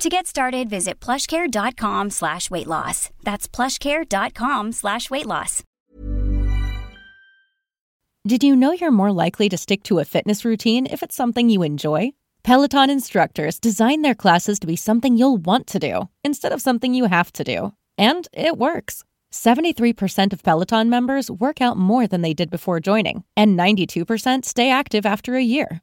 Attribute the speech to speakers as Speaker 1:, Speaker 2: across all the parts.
Speaker 1: To get started, visit plushcare.com slash weight loss. That's plushcare.com slash weight loss.
Speaker 2: Did you know you're more likely to stick to a fitness routine if it's something you enjoy? Peloton instructors design their classes to be something you'll want to do instead of something you have to do. And it works. 73% of Peloton members work out more than they did before joining, and 92% stay active after a year.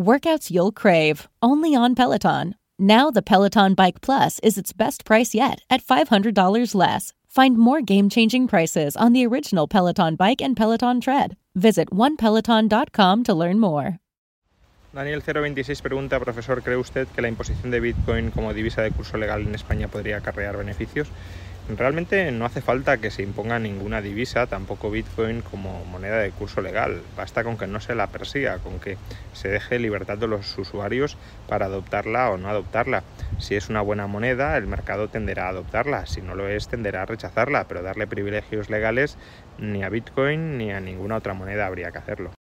Speaker 2: Workouts you'll crave, only on Peloton. Now, the Peloton Bike Plus is its best price yet at $500 less. Find more game changing prices on the original Peloton Bike and Peloton Tread. Visit onepeloton.com to learn more.
Speaker 3: Daniel026 pregunta, profesor, ¿cree usted que la imposición de Bitcoin como divisa de curso legal en España podría acarrear beneficios? Realmente no hace falta que se imponga ninguna divisa, tampoco Bitcoin como moneda de curso legal. Basta con que no se la persiga, con que se deje libertad de los usuarios para adoptarla o no adoptarla. Si es una buena moneda, el mercado tenderá a adoptarla. Si no lo es, tenderá a rechazarla. Pero darle privilegios legales ni a Bitcoin ni a ninguna otra moneda habría que hacerlo.